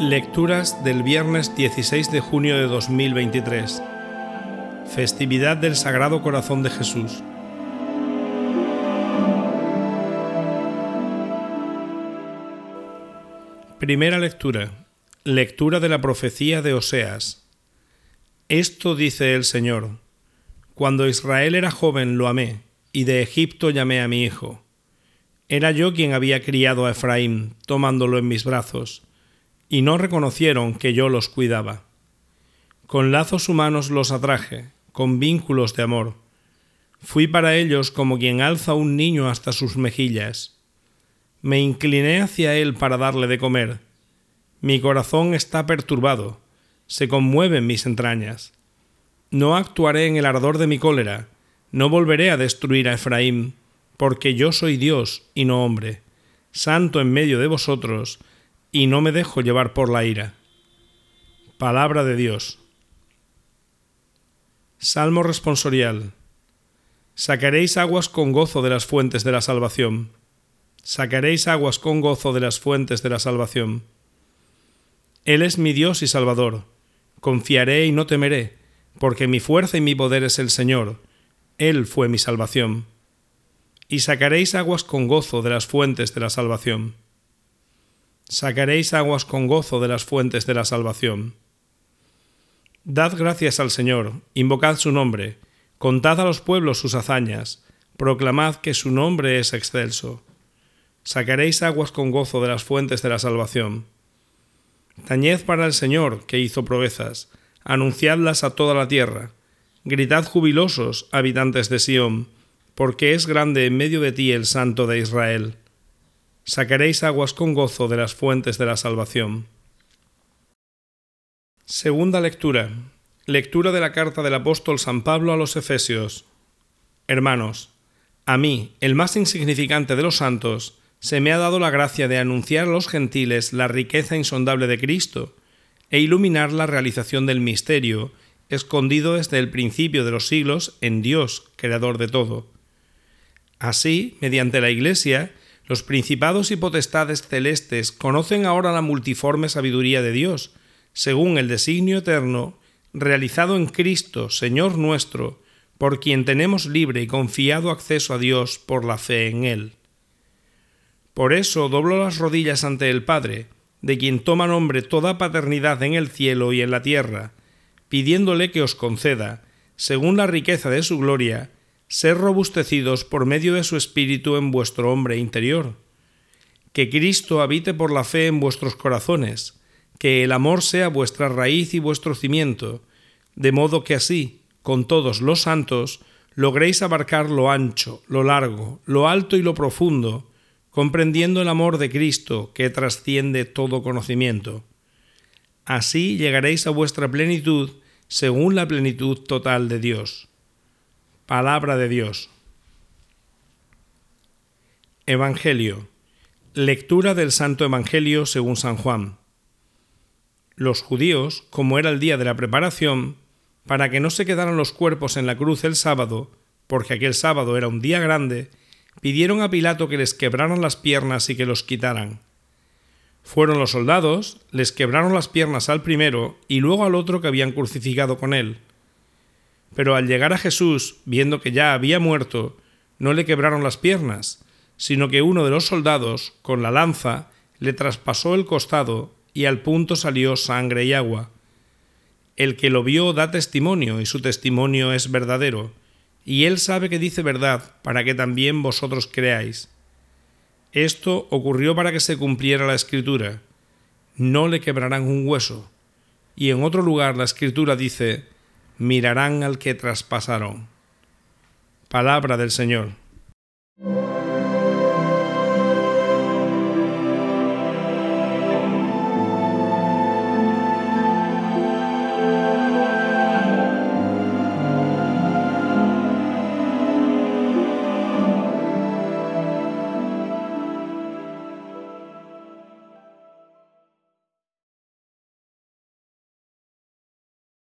Lecturas del viernes 16 de junio de 2023. Festividad del Sagrado Corazón de Jesús. Primera lectura. Lectura de la profecía de Oseas. Esto dice el Señor. Cuando Israel era joven lo amé, y de Egipto llamé a mi hijo. Era yo quien había criado a Efraín, tomándolo en mis brazos y no reconocieron que yo los cuidaba. Con lazos humanos los atraje, con vínculos de amor. Fui para ellos como quien alza un niño hasta sus mejillas. Me incliné hacia él para darle de comer. Mi corazón está perturbado, se conmueven mis entrañas. No actuaré en el ardor de mi cólera, no volveré a destruir a Efraín, porque yo soy Dios y no hombre, santo en medio de vosotros, y no me dejo llevar por la ira. Palabra de Dios. Salmo responsorial. Sacaréis aguas con gozo de las fuentes de la salvación. Sacaréis aguas con gozo de las fuentes de la salvación. Él es mi Dios y Salvador. Confiaré y no temeré, porque mi fuerza y mi poder es el Señor. Él fue mi salvación. Y sacaréis aguas con gozo de las fuentes de la salvación sacaréis aguas con gozo de las fuentes de la salvación. Dad gracias al Señor, invocad su nombre, contad a los pueblos sus hazañas, proclamad que su nombre es excelso. Sacaréis aguas con gozo de las fuentes de la salvación. Tañed para el Señor, que hizo proezas, anunciadlas a toda la tierra. Gritad jubilosos, habitantes de Sión, porque es grande en medio de ti el Santo de Israel sacaréis aguas con gozo de las fuentes de la salvación. Segunda lectura. Lectura de la carta del apóstol San Pablo a los Efesios. Hermanos, a mí, el más insignificante de los santos, se me ha dado la gracia de anunciar a los gentiles la riqueza insondable de Cristo e iluminar la realización del misterio, escondido desde el principio de los siglos en Dios, creador de todo. Así, mediante la Iglesia, los principados y potestades celestes conocen ahora la multiforme sabiduría de Dios, según el designio eterno, realizado en Cristo, Señor nuestro, por quien tenemos libre y confiado acceso a Dios por la fe en Él. Por eso doblo las rodillas ante el Padre, de quien toma nombre toda paternidad en el cielo y en la tierra, pidiéndole que os conceda, según la riqueza de su gloria, ser robustecidos por medio de su Espíritu en vuestro hombre interior. Que Cristo habite por la fe en vuestros corazones, que el amor sea vuestra raíz y vuestro cimiento, de modo que así, con todos los santos, logréis abarcar lo ancho, lo largo, lo alto y lo profundo, comprendiendo el amor de Cristo que trasciende todo conocimiento. Así llegaréis a vuestra plenitud según la plenitud total de Dios. Palabra de Dios. Evangelio. Lectura del Santo Evangelio según San Juan. Los judíos, como era el día de la preparación, para que no se quedaran los cuerpos en la cruz el sábado, porque aquel sábado era un día grande, pidieron a Pilato que les quebraran las piernas y que los quitaran. Fueron los soldados, les quebraron las piernas al primero y luego al otro que habían crucificado con él pero al llegar a Jesús, viendo que ya había muerto, no le quebraron las piernas, sino que uno de los soldados, con la lanza, le traspasó el costado y al punto salió sangre y agua. El que lo vio da testimonio y su testimonio es verdadero, y él sabe que dice verdad para que también vosotros creáis. Esto ocurrió para que se cumpliera la escritura. No le quebrarán un hueso. Y en otro lugar la escritura dice, mirarán al que traspasaron. Palabra del Señor.